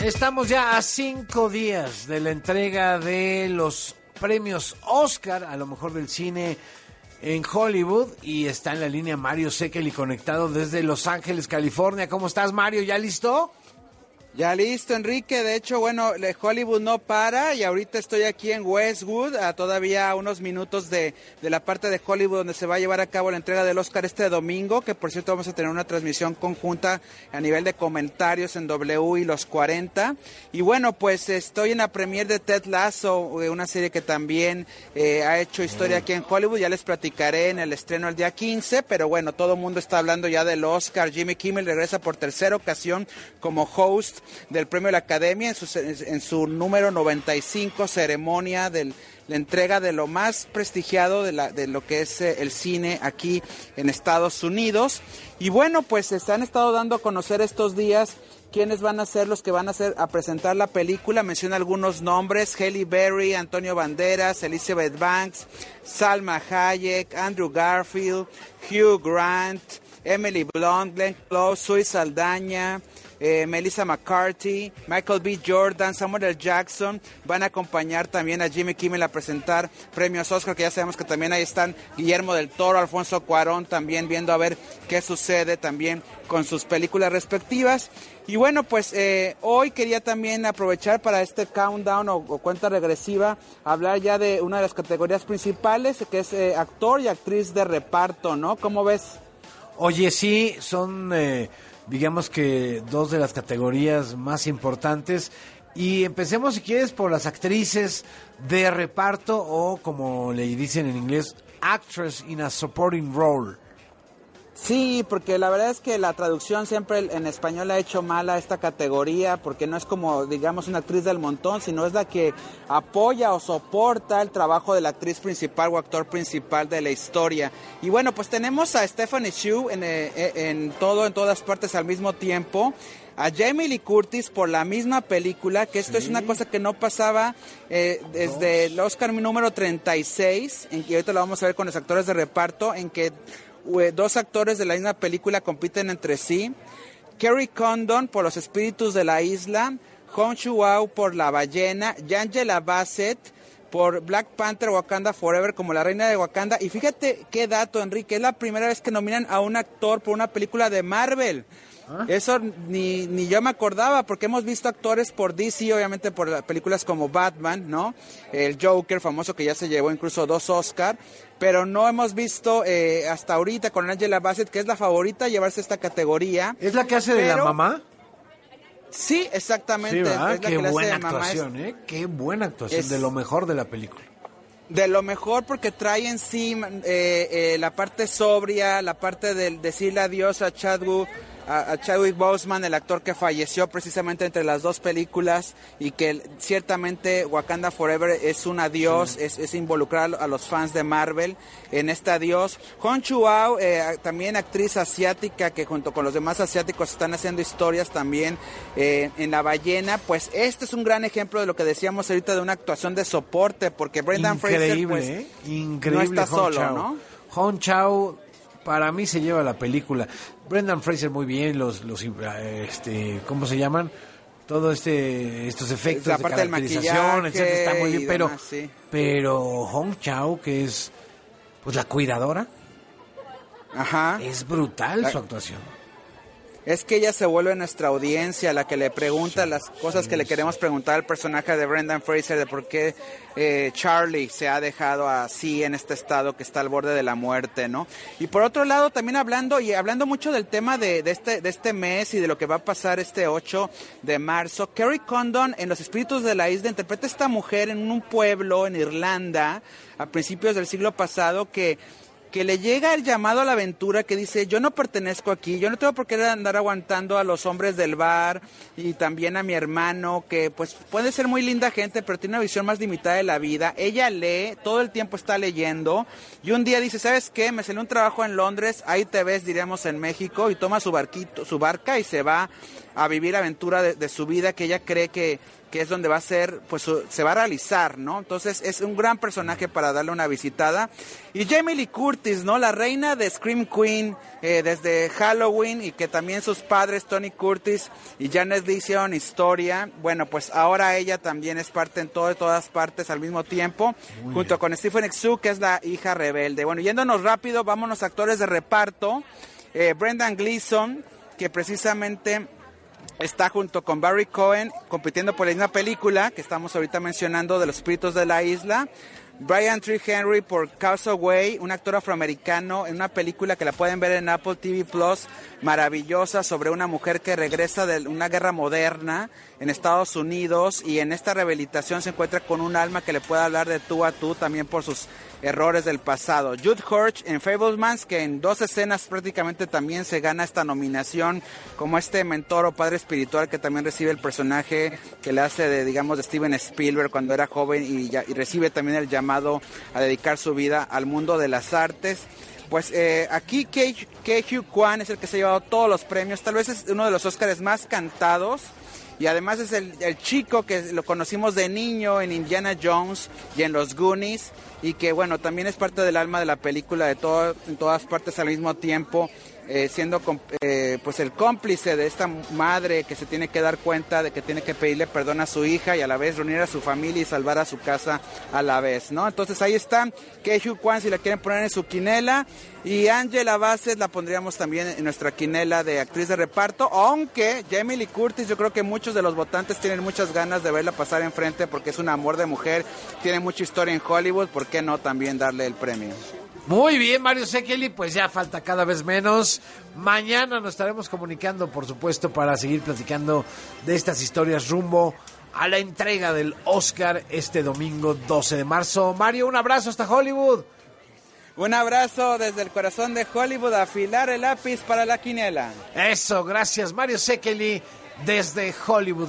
Estamos ya a cinco días de la entrega de los premios Oscar, a lo mejor del cine en Hollywood, y está en la línea Mario Sekeli conectado desde Los Ángeles, California. ¿Cómo estás, Mario? ¿Ya listo? Ya listo, Enrique. De hecho, bueno, Hollywood no para y ahorita estoy aquí en Westwood, a todavía unos minutos de, de, la parte de Hollywood donde se va a llevar a cabo la entrega del Oscar este domingo, que por cierto vamos a tener una transmisión conjunta a nivel de comentarios en W y los 40. Y bueno, pues estoy en la premiere de Ted Lasso, una serie que también eh, ha hecho historia aquí en Hollywood. Ya les platicaré en el estreno el día 15, pero bueno, todo el mundo está hablando ya del Oscar. Jimmy Kimmel regresa por tercera ocasión como host del Premio de la Academia en su, en su número 95 ceremonia de la entrega de lo más prestigiado de, la, de lo que es eh, el cine aquí en Estados Unidos. Y bueno, pues se han estado dando a conocer estos días quiénes van a ser los que van a hacer a presentar la película. Menciona algunos nombres: Halle Berry, Antonio Banderas, Elizabeth Banks, Salma Hayek, Andrew Garfield, Hugh Grant, Emily Blunt, Glenn Close, Sui Saldaña, eh, Melissa McCarthy, Michael B. Jordan, Samuel L. Jackson. Van a acompañar también a Jimmy Kimmel a presentar premios Oscar, que ya sabemos que también ahí están Guillermo del Toro, Alfonso Cuarón, también viendo a ver qué sucede también con sus películas respectivas. Y bueno, pues eh, hoy quería también aprovechar para este countdown o, cuenta regresiva, hablar ya de una de las categorías principales, que es eh, actor y actriz de reparto, ¿no? ¿Cómo ves? Oye, sí, son digamos que dos de las categorías más importantes. Y empecemos, si quieres, por las actrices de reparto o, como le dicen en inglés, actress in a supporting role. Sí, porque la verdad es que la traducción siempre en español ha hecho mal a esta categoría, porque no es como, digamos, una actriz del montón, sino es la que apoya o soporta el trabajo de la actriz principal o actor principal de la historia. Y bueno, pues tenemos a Stephanie Shu en, eh, eh, en todo, en todas partes al mismo tiempo a Jamie Lee Curtis por la misma película, que esto es una cosa que no pasaba eh, desde el Oscar número 36, en que ahorita lo vamos a ver con los actores de reparto, en que dos actores de la misma película compiten entre sí. Kerry Condon por Los Espíritus de la Isla, Hong Chu-Wao por La Ballena, Angela Bassett por Black Panther Wakanda Forever como la reina de Wakanda. Y fíjate qué dato, Enrique, es la primera vez que nominan a un actor por una película de Marvel. ¿Ah? Eso ni, ni yo me acordaba, porque hemos visto actores por DC, obviamente por películas como Batman, ¿no? El Joker, famoso que ya se llevó incluso dos Oscar, pero no hemos visto eh, hasta ahorita con Angela Bassett, que es la favorita a llevarse esta categoría. ¿Es la que hace de la mamá? Sí, exactamente. Sí, Qué buena actuación, ¿eh? Qué buena actuación, de lo mejor de la película. De lo mejor porque trae en sí eh, eh, la parte sobria, la parte del decirle adiós a Chadwick a, Chadwick Boseman, el actor que falleció precisamente entre las dos películas y que ciertamente Wakanda Forever es un adiós, es, involucrar a los fans de Marvel en este adiós. Hong Chuao, eh, también actriz asiática que junto con los demás asiáticos están haciendo historias también eh, en La Ballena, pues este es un gran ejemplo de lo que decíamos ahorita de una actuación de soporte, porque Brendan Fraser pues, ¿eh? no está solo, ¿no? Hong Chao para mí se lleva la película. Brendan Fraser muy bien, los, los este, ¿cómo se llaman? Todo este, estos efectos de caracterización, etcétera, está muy bien, pero, pero Hong Chao, que es, pues la cuidadora, Ajá. es brutal su actuación es que ella se vuelve nuestra audiencia, la que le pregunta las cosas que le queremos preguntar al personaje de Brendan Fraser, de por qué eh, Charlie se ha dejado así en este estado que está al borde de la muerte, ¿no? Y por otro lado, también hablando, y hablando mucho del tema de, este, de este mes y de lo que va a pasar este 8 de marzo, Kerry Condon en Los Espíritus de la Isla interpreta a esta mujer en un pueblo en Irlanda a principios del siglo pasado que que le llega el llamado a la aventura que dice, yo no pertenezco aquí, yo no tengo por qué andar aguantando a los hombres del bar y también a mi hermano, que pues puede ser muy linda gente, pero tiene una visión más limitada de la vida. Ella lee, todo el tiempo está leyendo y un día dice, ¿sabes qué? Me salió un trabajo en Londres, ahí te ves, diríamos, en México, y toma su barquito, su barca y se va a vivir la aventura de, de su vida que ella cree que, que es donde va a ser, pues se va a realizar, ¿no? Entonces es un gran personaje para darle una visitada. Y Jamie Lee Curtis, ¿no? La reina de Scream Queen eh, desde Halloween y que también sus padres, Tony Curtis y Janet Lee hicieron historia. Bueno, pues ahora ella también es parte en todo, todas partes al mismo tiempo, junto con Stephen Xu, que es la hija rebelde. Bueno, yéndonos rápido, vámonos a actores de reparto. Eh, Brendan Gleeson, que precisamente está junto con Barry Cohen compitiendo por la misma película que estamos ahorita mencionando de los espíritus de la isla. Brian Tree Henry por Way, un actor afroamericano en una película que la pueden ver en Apple TV Plus, maravillosa sobre una mujer que regresa de una guerra moderna en Estados Unidos y en esta rehabilitación se encuentra con un alma que le puede hablar de tú a tú también por sus errores del pasado. Jude Hirsch en Fablemans, que en dos escenas prácticamente también se gana esta nominación como este mentor o padre espiritual que también recibe el personaje que le hace de, digamos, de Steven Spielberg cuando era joven y, y recibe también el llamado a dedicar su vida al mundo de las artes. Pues eh, aquí Hugh Kwan es el que se ha llevado todos los premios, tal vez es uno de los Oscars más cantados. Y además es el, el, chico que lo conocimos de niño en Indiana Jones y en los Goonies. Y que bueno, también es parte del alma de la película de todo, en todas partes al mismo tiempo eh, siendo eh, pues el cómplice de esta madre que se tiene que dar cuenta de que tiene que pedirle perdón a su hija y a la vez reunir a su familia y salvar a su casa a la vez, ¿no? Entonces ahí está Keiju Kwan si la quieren poner en su quinela y Angela Bassett la pondríamos también en nuestra quinela de actriz de reparto, aunque Jamie Lee Curtis yo creo que muchos de los votantes tienen muchas ganas de verla pasar enfrente porque es un amor de mujer, tiene mucha historia en Hollywood, ¿por qué no también darle el premio? Muy bien, Mario Sekeli, pues ya falta cada vez menos. Mañana nos estaremos comunicando, por supuesto, para seguir platicando de estas historias rumbo a la entrega del Oscar este domingo 12 de marzo. Mario, un abrazo hasta Hollywood. Un abrazo desde el corazón de Hollywood, afilar el lápiz para la quinela. Eso, gracias Mario Sekeli desde Hollywood.